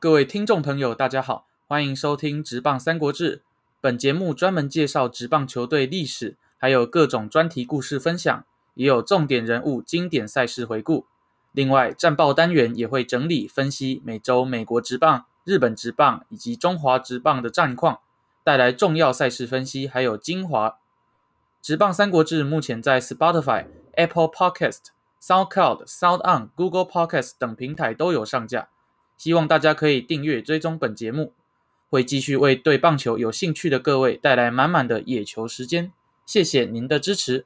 各位听众朋友，大家好，欢迎收听《职棒三国志》。本节目专门介绍职棒球队历史，还有各种专题故事分享，也有重点人物、经典赛事回顾。另外，战报单元也会整理分析每周美国职棒、日本职棒以及中华职棒的战况，带来重要赛事分析，还有精华。职棒三国志目前在 Spotify、Apple Podcast、SoundCloud、SoundOn、Google Podcast 等平台都有上架。希望大家可以订阅追踪本节目，会继续为对棒球有兴趣的各位带来满满的野球时间。谢谢您的支持。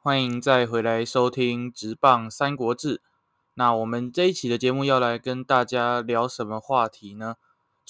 欢迎再回来收听《直棒三国志》。那我们这一期的节目要来跟大家聊什么话题呢？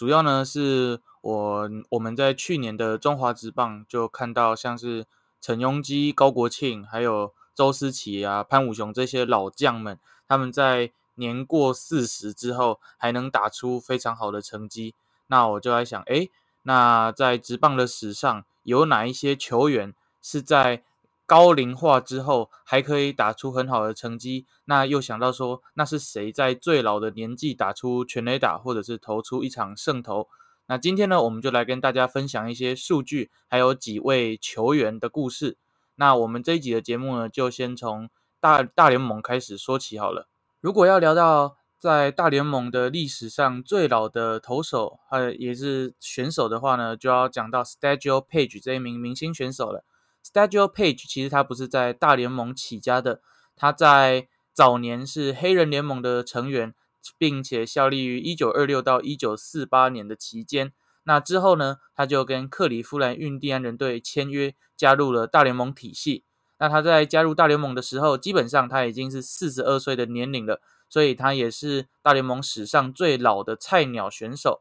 主要呢是。我我们在去年的中华职棒就看到，像是陈庸基、高国庆，还有周思齐啊、潘武雄这些老将们，他们在年过四十之后还能打出非常好的成绩。那我就在想，哎，那在职棒的史上，有哪一些球员是在高龄化之后还可以打出很好的成绩？那又想到说，那是谁在最老的年纪打出全垒打，或者是投出一场胜投？那今天呢，我们就来跟大家分享一些数据，还有几位球员的故事。那我们这一集的节目呢，就先从大大联盟开始说起好了。如果要聊到在大联盟的历史上最老的投手，呃，也是选手的话呢，就要讲到 s t a g i o Page 这一名明星选手了。S t a g i o Page 其实他不是在大联盟起家的，他在早年是黑人联盟的成员。并且效力于一九二六到一九四八年的期间。那之后呢，他就跟克里夫兰印第安人队签约，加入了大联盟体系。那他在加入大联盟的时候，基本上他已经是四十二岁的年龄了，所以他也是大联盟史上最老的菜鸟选手。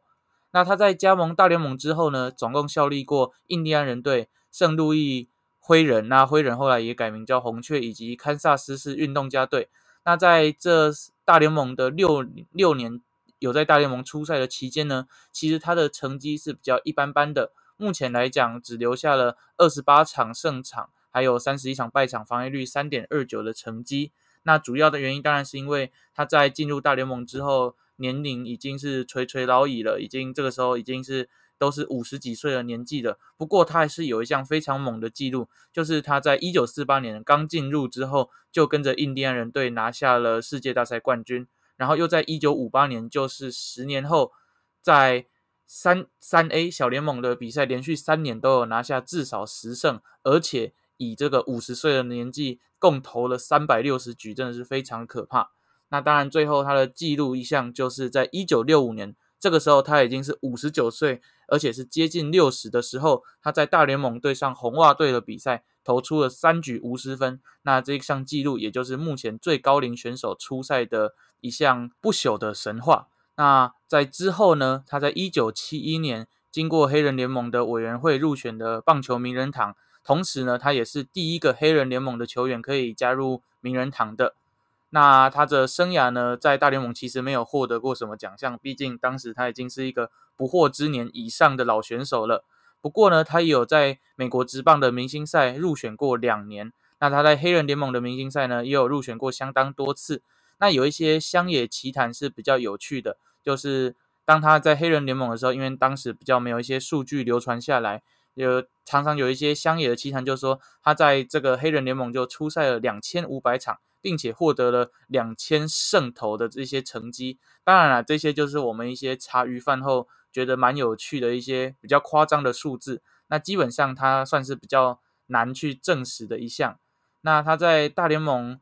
那他在加盟大联盟之后呢，总共效力过印第安人队、圣路易灰人，那灰人后来也改名叫红雀，以及堪萨斯市运动家队。那在这大联盟的六六年有在大联盟出赛的期间呢，其实他的成绩是比较一般般的。目前来讲，只留下了二十八场胜场，还有三十一场败场，防御率三点二九的成绩。那主要的原因当然是因为他在进入大联盟之后，年龄已经是垂垂老矣了，已经这个时候已经是。都是五十几岁的年纪的，不过他还是有一项非常猛的记录，就是他在一九四八年刚进入之后，就跟着印第安人队拿下了世界大赛冠军，然后又在一九五八年，就是十年后，在三三 A 小联盟的比赛连续三年都有拿下至少十胜，而且以这个五十岁的年纪共投了三百六十局，真的是非常可怕。那当然，最后他的记录一项就是在一九六五年。这个时候他已经是五十九岁，而且是接近六十的时候，他在大联盟对上红袜队的比赛投出了三局无失分。那这一项纪录也就是目前最高龄选手出赛的一项不朽的神话。那在之后呢，他在一九七一年经过黑人联盟的委员会入选的棒球名人堂，同时呢，他也是第一个黑人联盟的球员可以加入名人堂的。那他的生涯呢，在大联盟其实没有获得过什么奖项，毕竟当时他已经是一个不惑之年以上的老选手了。不过呢，他也有在美国职棒的明星赛入选过两年。那他在黑人联盟的明星赛呢，也有入选过相当多次。那有一些乡野奇谈是比较有趣的，就是当他在黑人联盟的时候，因为当时比较没有一些数据流传下来，有常常有一些乡野的奇谈，就说他在这个黑人联盟就出赛了两千五百场。并且获得了两千胜投的这些成绩，当然了，这些就是我们一些茶余饭后觉得蛮有趣的一些比较夸张的数字。那基本上它算是比较难去证实的一项。那他在大联盟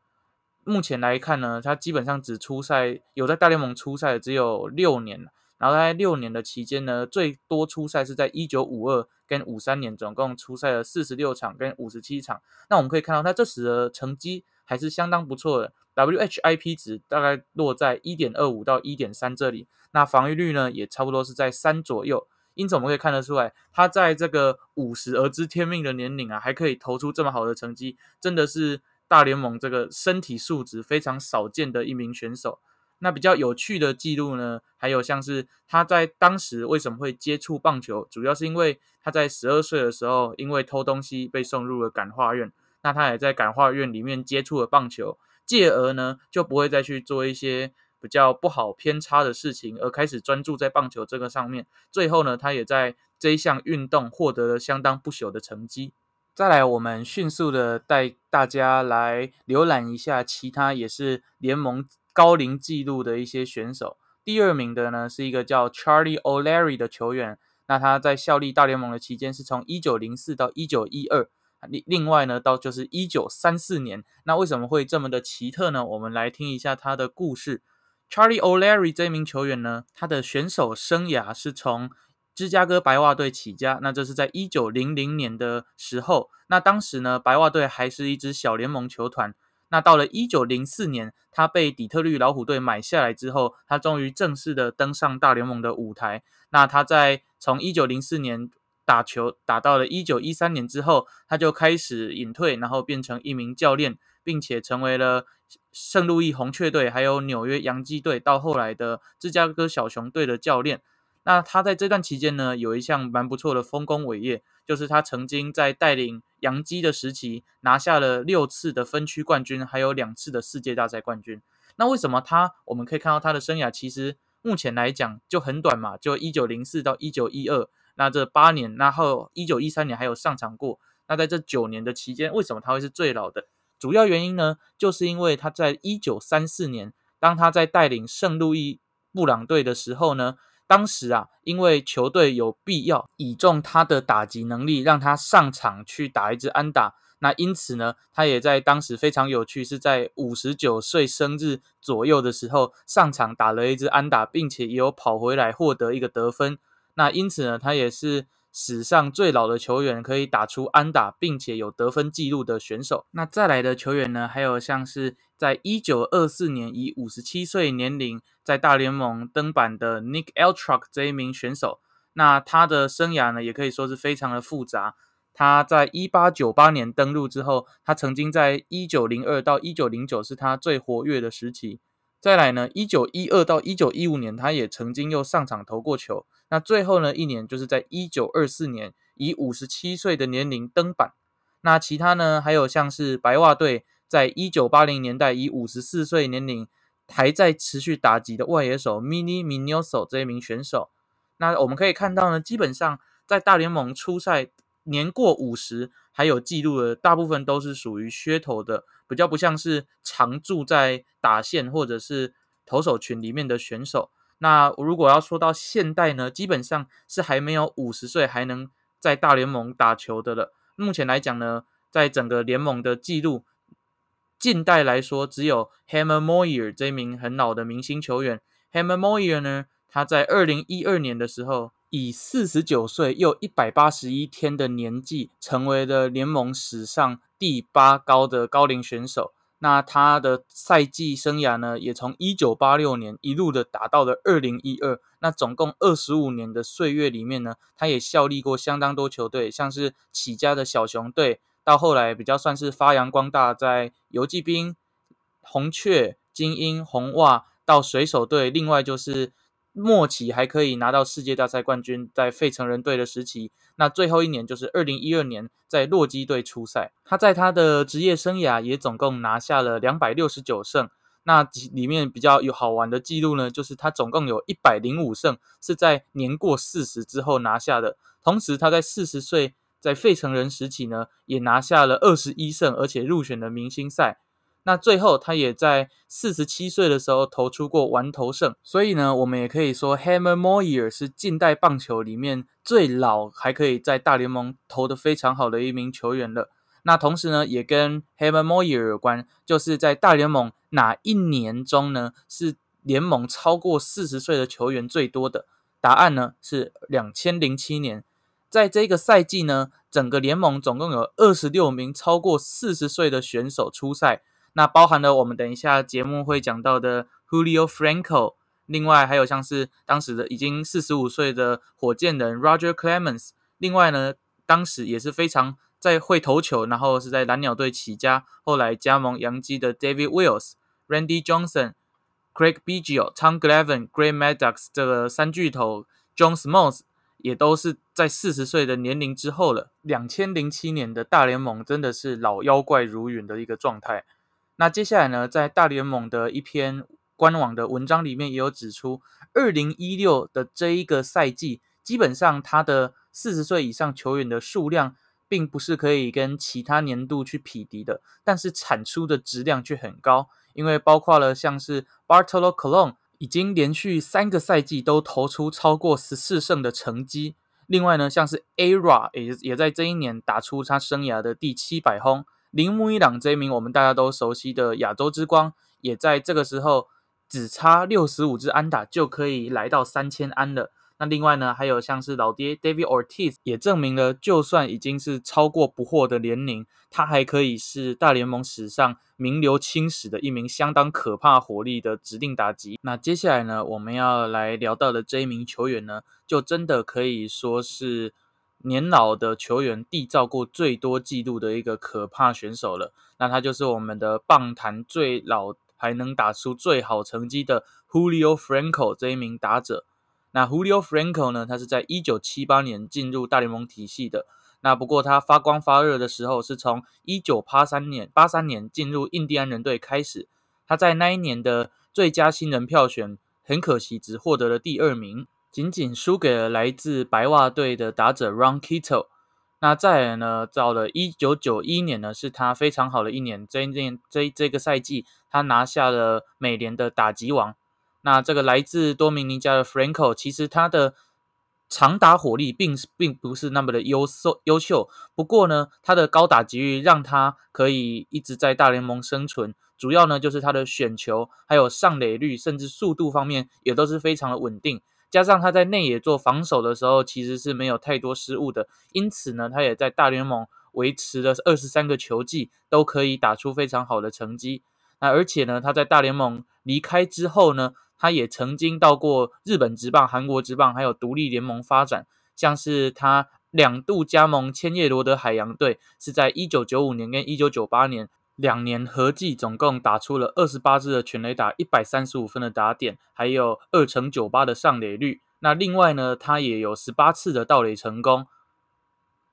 目前来看呢，他基本上只出赛有在大联盟出赛只有六年，然后在六年的期间呢，最多出赛是在一九五二跟五三年，总共出赛了四十六场跟五十七场。那我们可以看到他这时的成绩。还是相当不错的，WHIP 值大概落在一点二五到一点三这里，那防御率呢也差不多是在三左右，因此我们可以看得出来，他在这个五十而知天命的年龄啊，还可以投出这么好的成绩，真的是大联盟这个身体素质非常少见的一名选手。那比较有趣的记录呢，还有像是他在当时为什么会接触棒球，主要是因为他在十二岁的时候因为偷东西被送入了感化院，那他也在感化院里面接触了棒球，继而呢就不会再去做一些比较不好偏差的事情，而开始专注在棒球这个上面。最后呢，他也在这一项运动获得了相当不朽的成绩。再来，我们迅速的带大家来浏览一下其他也是联盟高龄纪录的一些选手。第二名的呢是一个叫 Charlie O'Leary 的球员，那他在效力大联盟的期间是从一九零四到一九一二，另另外呢到就是一九三四年。那为什么会这么的奇特呢？我们来听一下他的故事。Charlie O'Leary 这名球员呢，他的选手生涯是从芝加哥白袜队起家，那这是在一九零零年的时候。那当时呢，白袜队还是一支小联盟球团。那到了一九零四年，他被底特律老虎队买下来之后，他终于正式的登上大联盟的舞台。那他在从一九零四年打球打到了一九一三年之后，他就开始隐退，然后变成一名教练，并且成为了圣路易红雀队、还有纽约洋基队，到后来的芝加哥小熊队的教练。那他在这段期间呢，有一项蛮不错的丰功伟业，就是他曾经在带领洋基的时期拿下了六次的分区冠军，还有两次的世界大赛冠军。那为什么他我们可以看到他的生涯其实目前来讲就很短嘛，就一九零四到一九一二，那这八年，然后一九一三年还有上场过。那在这九年的期间，为什么他会是最老的？主要原因呢，就是因为他在一九三四年，当他在带领圣路易布朗队的时候呢。当时啊，因为球队有必要倚重他的打击能力，让他上场去打一支安打。那因此呢，他也在当时非常有趣，是在五十九岁生日左右的时候上场打了一支安打，并且也有跑回来获得一个得分。那因此呢，他也是。史上最老的球员可以打出安打，并且有得分记录的选手。那再来的球员呢？还有像是在一九二四年以五十七岁年龄在大联盟登板的 Nick e l t r u c k 这一名选手。那他的生涯呢，也可以说是非常的复杂。他在一八九八年登陆之后，他曾经在一九零二到一九零九是他最活跃的时期。再来呢，一九一二到一九一五年，他也曾经又上场投过球。那最后呢，一年就是在一九二四年，以五十七岁的年龄登板。那其他呢，还有像是白袜队，在一九八零年代以五十四岁年龄还在持续打击的外野手 Mini Minoso 这一名选手。那我们可以看到呢，基本上在大联盟初赛年过五十还有记录的，大部分都是属于噱头的。比较不像是常驻在打线或者是投手群里面的选手。那如果要说到现代呢，基本上是还没有五十岁还能在大联盟打球的了。目前来讲呢，在整个联盟的记录，近代来说只有 Hammer Moyer 这名很老的明星球员。Hammer Moyer 呢，他在二零一二年的时候。以四十九岁又一百八十一天的年纪，成为了联盟史上第八高的高龄选手。那他的赛季生涯呢，也从一九八六年一路的打到了二零一二。那总共二十五年的岁月里面呢，他也效力过相当多球队，像是起家的小熊队，到后来比较算是发扬光大，在游击兵、红雀、精英、红袜到水手队，另外就是。末期还可以拿到世界大赛冠军，在费城人队的时期，那最后一年就是二零一二年在洛基队出赛。他在他的职业生涯也总共拿下了两百六十九胜。那里面比较有好玩的记录呢，就是他总共有一百零五胜是在年过四十之后拿下的。同时，他在四十岁在费城人时期呢，也拿下了二十一胜，而且入选了明星赛。那最后，他也在四十七岁的时候投出过完投胜，所以呢，我们也可以说，Hammer Moyer 是近代棒球里面最老还可以在大联盟投的非常好的一名球员了。那同时呢，也跟 Hammer Moyer 有关，就是在大联盟哪一年中呢，是联盟超过四十岁的球员最多的？答案呢是两千零七年，在这个赛季呢，整个联盟总共有二十六名超过四十岁的选手出赛。那包含了我们等一下节目会讲到的 Julio Franco，另外还有像是当时的已经四十五岁的火箭人 Roger Clemens，另外呢，当时也是非常在会投球，然后是在蓝鸟队起家，后来加盟洋基的 David Wills、Randy Johnson、Craig Biggio、Tom g l a v i n、Gray Maddox 这个三巨头，John Smoltz 也都是在四十岁的年龄之后了。两千零七年的大联盟真的是老妖怪如云的一个状态。那接下来呢，在大联盟的一篇官网的文章里面也有指出，二零一六的这一个赛季，基本上他的四十岁以上球员的数量。并不是可以跟其他年度去匹敌的，但是产出的质量却很高，因为包括了像是 Bartolo Colon 已经连续三个赛季都投出超过十四胜的成绩，另外呢，像是 Ara 也也在这一年打出他生涯的第七百轰，铃木一朗这一名我们大家都熟悉的亚洲之光，也在这个时候只差六十五支安打就可以来到三千安了。那另外呢，还有像是老爹 David Ortiz 也证明了，就算已经是超过不惑的年龄，他还可以是大联盟史上名留青史的一名相当可怕火力的指定打击。那接下来呢，我们要来聊到的这一名球员呢，就真的可以说是年老的球员缔造过最多纪录的一个可怕选手了。那他就是我们的棒坛最老还能打出最好成绩的 Julio Franco 这一名打者。那 Julio Franco 呢？他是在一九七八年进入大联盟体系的。那不过他发光发热的时候是从一九八三年八三年进入印第安人队开始。他在那一年的最佳新人票选，很可惜只获得了第二名，仅仅输给了来自白袜队的打者 Ron Kito。那再来呢，到了一九九一年呢，是他非常好的一年。这一年这这个赛季，他拿下了美联的打击王。那这个来自多米尼加的 Franco，其实他的长打火力并并不是那么的优秀优秀，不过呢，他的高打击率让他可以一直在大联盟生存。主要呢就是他的选球，还有上垒率，甚至速度方面也都是非常的稳定。加上他在内野做防守的时候，其实是没有太多失误的，因此呢，他也在大联盟维持了二十三个球季，都可以打出非常好的成绩。那而且呢，他在大联盟离开之后呢，他也曾经到过日本职棒、韩国职棒，还有独立联盟发展。像是他两度加盟千叶罗德海洋队，是在一九九五年跟一九九八年两年合计总共打出了二十八支的全垒打，一百三十五分的打点，还有二乘九八的上垒率。那另外呢，他也有十八次的盗垒成功。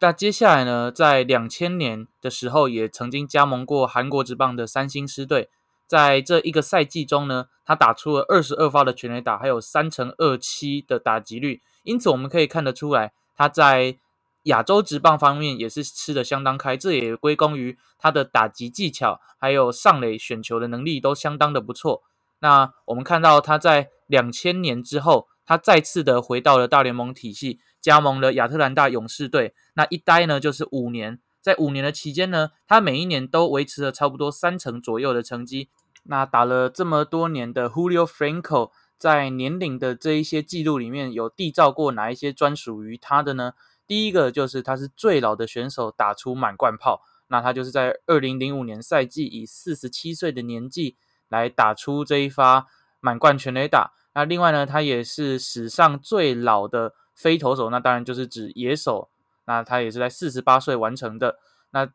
那接下来呢，在两千年的时候，也曾经加盟过韩国职棒的三星狮队。在这一个赛季中呢，他打出了二十二发的全垒打，还有三乘二七的打击率。因此，我们可以看得出来，他在亚洲职棒方面也是吃的相当开。这也归功于他的打击技巧，还有上垒选球的能力都相当的不错。那我们看到他在两千年之后，他再次的回到了大联盟体系，加盟了亚特兰大勇士队。那一待呢，就是五年。在五年的期间呢，他每一年都维持了差不多三成左右的成绩。那打了这么多年的 Julio Franco，在年龄的这一些记录里面有缔造过哪一些专属于他的呢？第一个就是他是最老的选手打出满贯炮，那他就是在二零零五年赛季以四十七岁的年纪来打出这一发满贯全垒打。那另外呢，他也是史上最老的非投手，那当然就是指野手。那他也是在四十八岁完成的。那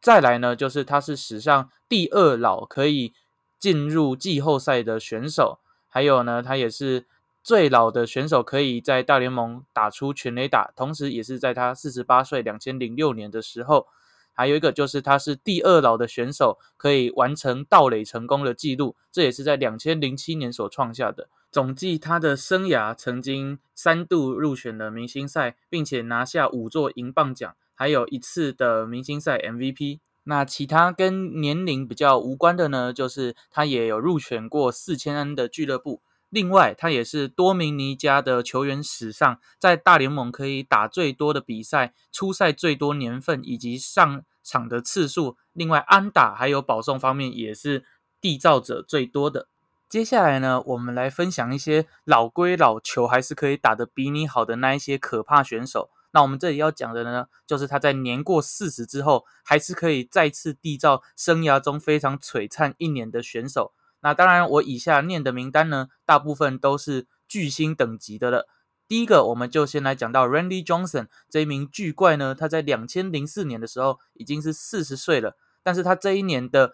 再来呢，就是他是史上第二老可以进入季后赛的选手。还有呢，他也是最老的选手可以在大联盟打出全垒打，同时也是在他四十八岁两千零六年的时候。还有一个就是他是第二老的选手可以完成盗垒成功的记录，这也是在两千零七年所创下的。总计他的生涯曾经三度入选了明星赛，并且拿下五座银棒奖，还有一次的明星赛 MVP。那其他跟年龄比较无关的呢，就是他也有入选过四千安的俱乐部。另外，他也是多米尼加的球员史上在大联盟可以打最多的比赛、出赛最多年份以及上场的次数。另外，安打还有保送方面也是缔造者最多的。接下来呢，我们来分享一些老归老球还是可以打得比你好的那一些可怕选手。那我们这里要讲的呢，就是他在年过四十之后，还是可以再次缔造生涯中非常璀璨一年的选手。那当然，我以下念的名单呢，大部分都是巨星等级的了。第一个，我们就先来讲到 Randy Johnson 这一名巨怪呢，他在两千零四年的时候已经是四十岁了，但是他这一年的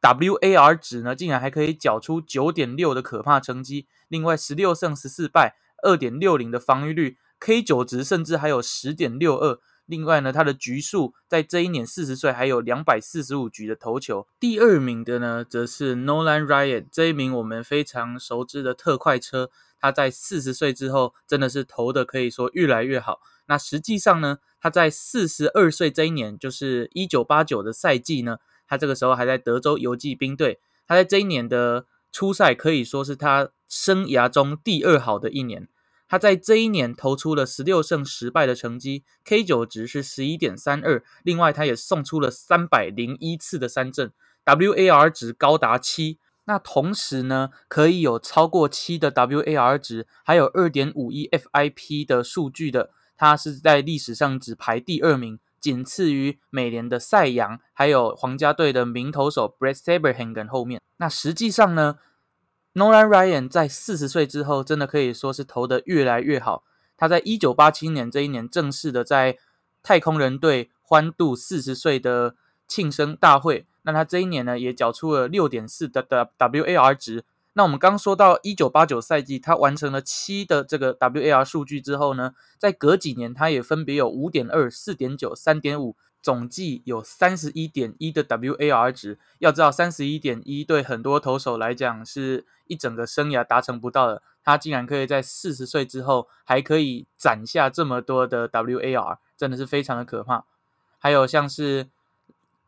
WAR 值呢，竟然还可以缴出九点六的可怕成绩。另外，十六胜十四败，二点六零的防御率，K 九值甚至还有十点六二。另外呢，他的局数在这一年四十岁还有两百四十五局的投球。第二名的呢，则是 Nolan Ryan，这一名我们非常熟知的特快车。他在四十岁之后，真的是投的可以说越来越好。那实际上呢，他在四十二岁这一年，就是一九八九的赛季呢，他这个时候还在德州游击兵队。他在这一年的初赛可以说是他生涯中第二好的一年。他在这一年投出了十六胜十败的成绩，K 九值是十一点三二。另外，他也送出了三百零一次的三振，WAR 值高达七。那同时呢，可以有超过七的 WAR 值，还有二点五一 FIP 的数据的，他是在历史上只排第二名，仅次于美联的赛扬，还有皇家队的名投手 Brett Saberhagen 后面。那实际上呢，Nolan Ryan 在四十岁之后，真的可以说是投得越来越好。他在一九八七年这一年正式的在太空人队欢度四十岁的庆生大会。那他这一年呢，也缴出了六点四的的 WAR 值。那我们刚说到一九八九赛季，他完成了七的这个 WAR 数据之后呢，在隔几年，他也分别有五点二、四点九、三点五，总计有三十一点一的 WAR 值。要知道，三十一点一对很多投手来讲是一整个生涯达成不到的，他竟然可以在四十岁之后还可以攒下这么多的 WAR，真的是非常的可怕。还有像是。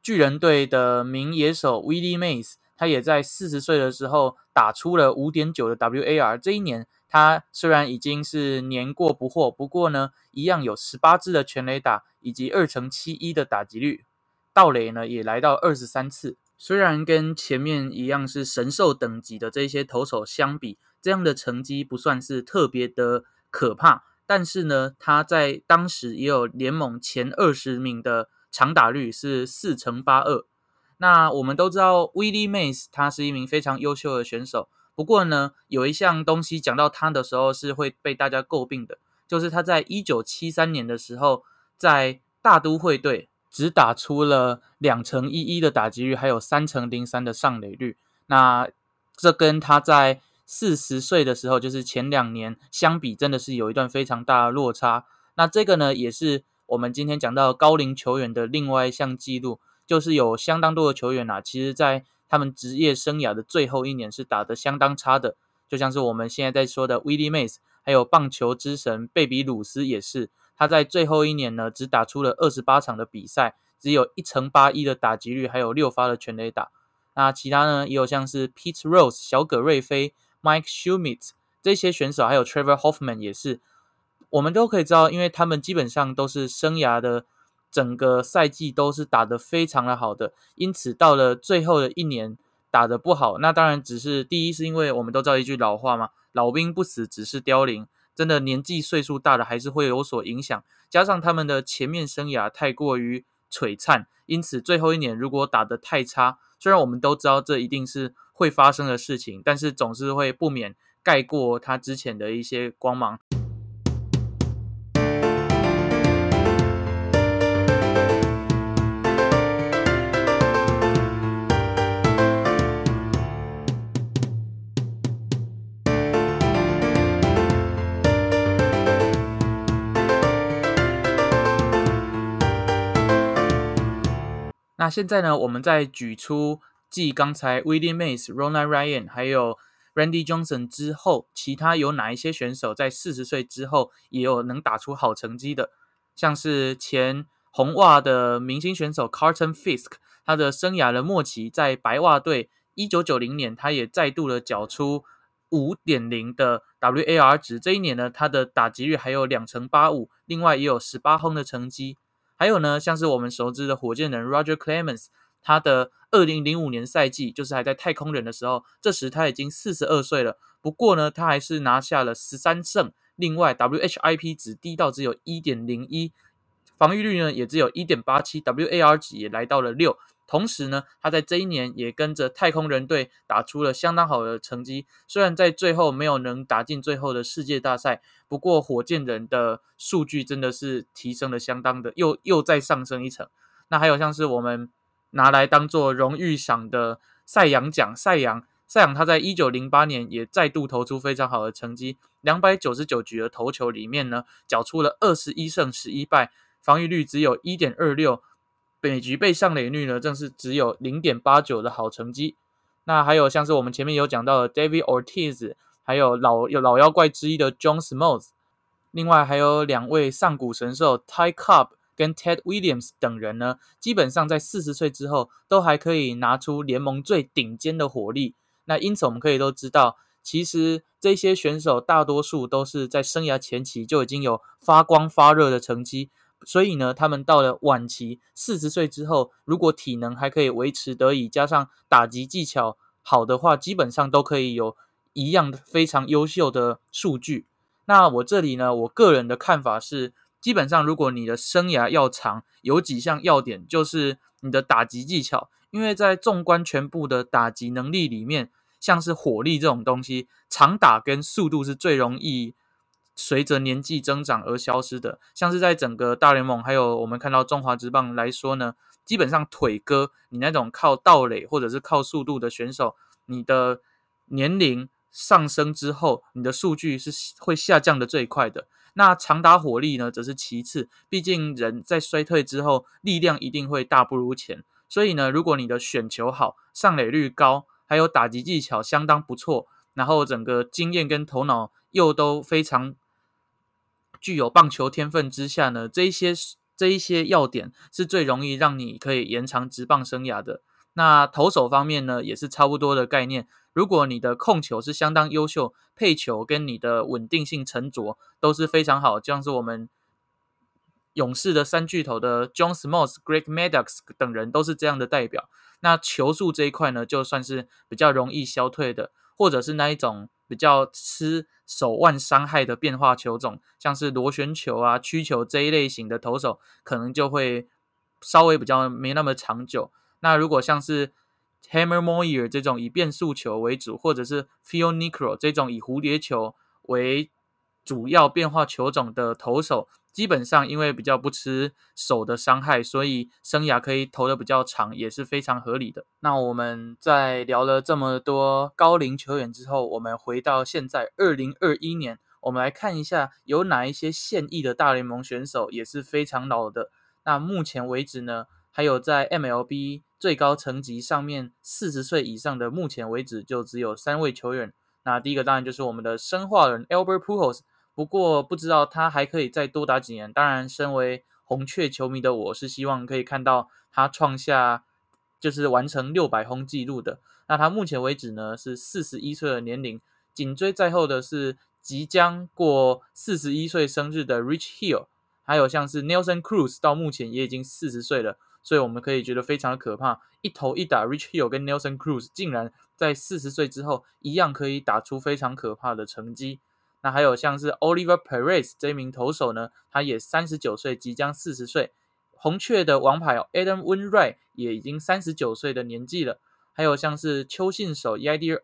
巨人队的名野手 Willie Mays，他也在四十岁的时候打出了五点九的 WAR。这一年，他虽然已经是年过不惑，不过呢，一样有十八支的全垒打，以及二乘七一的打击率，盗垒呢也来到二十三次。虽然跟前面一样是神兽等级的这些投手相比，这样的成绩不算是特别的可怕，但是呢，他在当时也有联盟前二十名的。长打率是四乘八二。那我们都知道，Willie Mays 他是一名非常优秀的选手。不过呢，有一项东西讲到他的时候是会被大家诟病的，就是他在一九七三年的时候，在大都会队只打出了两成一一的打击率，还有三成零三的上垒率。那这跟他在四十岁的时候，就是前两年相比，真的是有一段非常大的落差。那这个呢，也是。我们今天讲到高龄球员的另外一项记录，就是有相当多的球员啊，其实在他们职业生涯的最后一年是打得相当差的，就像是我们现在在说的 Willie Mays，还有棒球之神贝比鲁斯也是，他在最后一年呢，只打出了二十八场的比赛，只有一成八一的打击率，还有六发的全垒打。那其他呢，也有像是 Pete Rose 小葛瑞菲、Mike Schmidt 这些选手，还有 Trevor Hoffman 也是。我们都可以知道，因为他们基本上都是生涯的整个赛季都是打得非常的好的，因此到了最后的一年打得不好，那当然只是第一是因为我们都知道一句老话嘛，老兵不死只是凋零，真的年纪岁数大了还是会有所影响，加上他们的前面生涯太过于璀璨，因此最后一年如果打得太差，虽然我们都知道这一定是会发生的事情，但是总是会不免盖过他之前的一些光芒。现在呢，我们再举出继刚才 William Mays、Ronald Ryan 还有 Randy Johnson 之后，其他有哪一些选手在四十岁之后也有能打出好成绩的？像是前红袜的明星选手 Carlton Fisk，他的生涯的末期在白袜队，一九九零年他也再度的缴出五点零的 WAR 值。这一年呢，他的打击率还有两成八五，另外也有十八轰的成绩。还有呢，像是我们熟知的火箭人 Roger Clemens，他的二零零五年赛季就是还在太空人的时候，这时他已经四十二岁了。不过呢，他还是拿下了十三胜，另外 WHIP 值低到只有一点零一，防御率呢也只有一点八七，WAR 值也来到了六。同时呢，他在这一年也跟着太空人队打出了相当好的成绩。虽然在最后没有能打进最后的世界大赛，不过火箭人的数据真的是提升了相当的，又又再上升一层。那还有像是我们拿来当做荣誉赏的赛扬奖，赛扬赛扬他在一九零八年也再度投出非常好的成绩，两百九十九局的投球里面呢，缴出了二十一胜十一败，防御率只有一点二六，每局被上垒率呢正是只有零点八九的好成绩。那还有像是我们前面有讲到的 David Ortiz，还有老有老妖怪之一的 John Smoltz，另外还有两位上古神兽 Ty Cobb 跟 Ted Williams 等人呢，基本上在四十岁之后都还可以拿出联盟最顶尖的火力。那因此我们可以都知道，其实这些选手大多数都是在生涯前期就已经有发光发热的成绩。所以呢，他们到了晚期四十岁之后，如果体能还可以维持得以，加上打击技巧好的话，基本上都可以有一样非常优秀的数据。那我这里呢，我个人的看法是，基本上如果你的生涯要长，有几项要点就是你的打击技巧，因为在纵观全部的打击能力里面，像是火力这种东西，长打跟速度是最容易。随着年纪增长而消失的，像是在整个大联盟，还有我们看到中华职棒来说呢，基本上腿哥，你那种靠倒垒或者是靠速度的选手，你的年龄上升之后，你的数据是会下降的最快的。那长打火力呢，则是其次，毕竟人在衰退之后，力量一定会大不如前。所以呢，如果你的选球好，上垒率高，还有打击技巧相当不错，然后整个经验跟头脑又都非常。具有棒球天分之下呢，这一些这一些要点是最容易让你可以延长职棒生涯的。那投手方面呢，也是差不多的概念。如果你的控球是相当优秀，配球跟你的稳定性沉着都是非常好，像是我们勇士的三巨头的 John Smoltz、Greg Maddux 等人都是这样的代表。那球速这一块呢，就算是比较容易消退的，或者是那一种。比较吃手腕伤害的变化球种，像是螺旋球啊、曲球这一类型的投手，可能就会稍微比较没那么长久。那如果像是 Hammer Moyer 这种以变速球为主，或者是 Phil Niekro 这种以蝴蝶球为主要变化球种的投手，基本上因为比较不吃手的伤害，所以生涯可以投的比较长，也是非常合理的。那我们在聊了这么多高龄球员之后，我们回到现在二零二一年，我们来看一下有哪一些现役的大联盟选手也是非常老的。那目前为止呢，还有在 MLB 最高层级上面四十岁以上的，目前为止就只有三位球员。那第一个当然就是我们的生化人 Albert Pujols。不过不知道他还可以再多打几年。当然，身为红雀球迷的我是希望可以看到他创下就是完成六百轰纪录的。那他目前为止呢是四十一岁的年龄，紧追在后的是即将过四十一岁生日的 Rich Hill，还有像是 Nelson Cruz，到目前也已经四十岁了。所以我们可以觉得非常的可怕，一头一打 Rich Hill 跟 Nelson Cruz 竟然在四十岁之后一样可以打出非常可怕的成绩。那还有像是 Oliver Perez 这名投手呢，他也三十九岁，即将四十岁。红雀的王牌 Adam Winry 也已经三十九岁的年纪了。还有像是邱信手 Yadier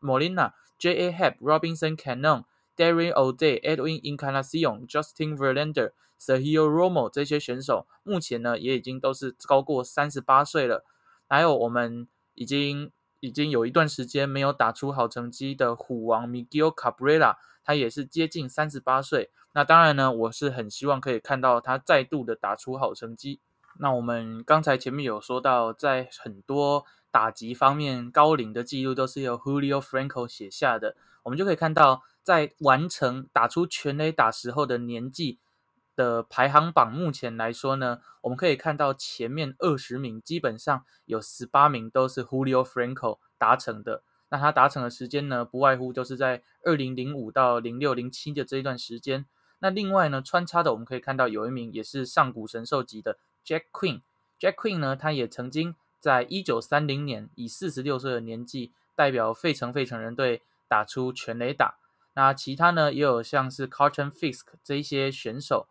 Molina、J.A. Happ、Robinson Cano、Darren O'Day、Edwin Encarnacion、Justin Verlander、Sergio Romo 这些选手，目前呢也已经都是超过三十八岁了。还有我们已经已经有一段时间没有打出好成绩的虎王 Miguel Cabrera。他也是接近三十八岁，那当然呢，我是很希望可以看到他再度的打出好成绩。那我们刚才前面有说到，在很多打击方面高龄的记录都是由 Julio Franco 写下的，我们就可以看到，在完成打出全垒打时候的年纪的排行榜，目前来说呢，我们可以看到前面二十名基本上有十八名都是 Julio Franco 达成的。那他达成的时间呢，不外乎就是在二零零五到零六零七的这一段时间。那另外呢，穿插的我们可以看到有一名也是上古神兽级的 Jack Queen。Jack Queen 呢，他也曾经在一九三零年以四十六岁的年纪代表费城费城人队打出全垒打。那其他呢，也有像是 Carlton Fisk 这一些选手。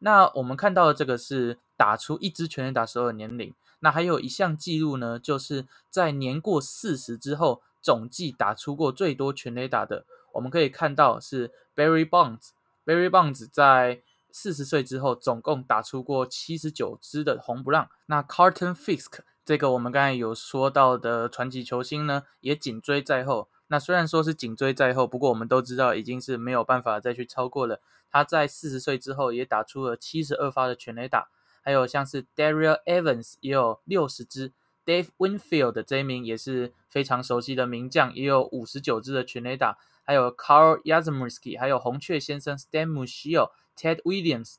那我们看到的这个是打出一支全垒打时候的年龄。那还有一项记录呢，就是在年过四十之后。总计打出过最多全垒打的，我们可以看到是 Barry Bonds。Barry Bonds 在四十岁之后，总共打出过七十九支的红不让。那 Carton Fisk 这个我们刚才有说到的传奇球星呢，也紧追在后。那虽然说是紧追在后，不过我们都知道已经是没有办法再去超过了。他在四十岁之后也打出了七十二发的全垒打，还有像是 Daryl Evans 也有六十支，Dave Winfield 这一名也是非常熟悉的名将，也有五十九支的全垒打，还有 Carl Yastrzemski，还有红雀先生 Stan Musial、Ted Williams、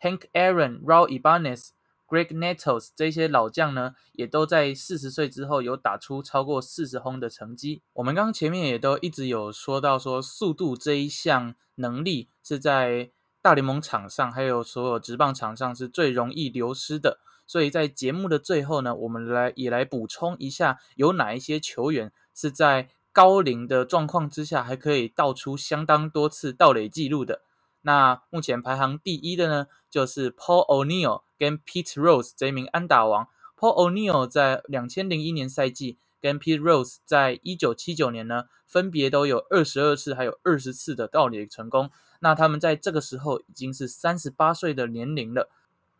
Hank Aaron、Raul Ibanez。Greg Nettles 这些老将呢，也都在四十岁之后有打出超过四十轰的成绩。我们刚刚前面也都一直有说到，说速度这一项能力是在大联盟场上，还有所有职棒场上是最容易流失的。所以在节目的最后呢，我们来也来补充一下，有哪一些球员是在高龄的状况之下，还可以倒出相当多次盗垒记录的。那目前排行第一的呢，就是 Paul O'Neill 跟 Pete Rose 这一名安打王。Paul O'Neill 在两千零一年赛季跟 Pete Rose 在一九七九年呢，分别都有二十二次还有二十次的盗垒成功。那他们在这个时候已经是三十八岁的年龄了。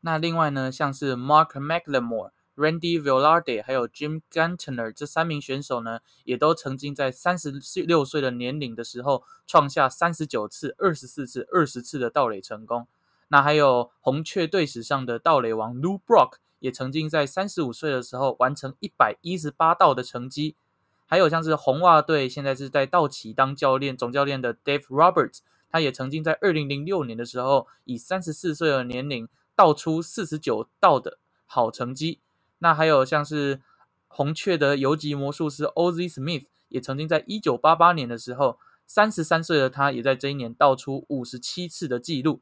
那另外呢，像是 Mark McLemore。Randy Velarde 还有 Jim Gantner 这三名选手呢，也都曾经在三十六岁的年龄的时候，创下三十九次、二十四次、二十次的盗垒成功。那还有红雀队史上的盗垒王 Lou Brock，也曾经在三十五岁的时候完成一百一十八盗的成绩。还有像是红袜队现在是在道奇当教练、总教练的 Dave Roberts，他也曾经在二零零六年的时候，以三十四岁的年龄倒出四十九道的好成绩。那还有像是红雀的游击魔术师 O.Z. Smith 也曾经在一九八八年的时候，三十三岁的他也在这一年盗出五十七次的记录。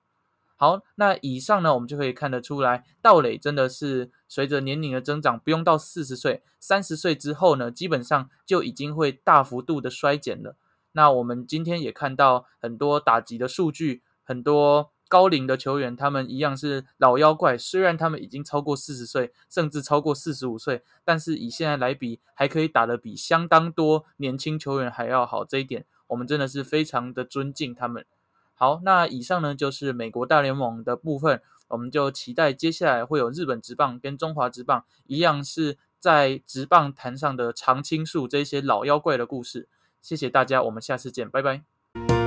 好，那以上呢，我们就可以看得出来，道垒真的是随着年龄的增长，不用到四十岁、三十岁之后呢，基本上就已经会大幅度的衰减了。那我们今天也看到很多打击的数据，很多。高龄的球员，他们一样是老妖怪。虽然他们已经超过四十岁，甚至超过四十五岁，但是以现在来比，还可以打得比相当多年轻球员还要好。这一点，我们真的是非常的尊敬他们。好，那以上呢就是美国大联盟的部分，我们就期待接下来会有日本职棒跟中华职棒一样是在职棒坛上的常青树这些老妖怪的故事。谢谢大家，我们下次见，拜拜。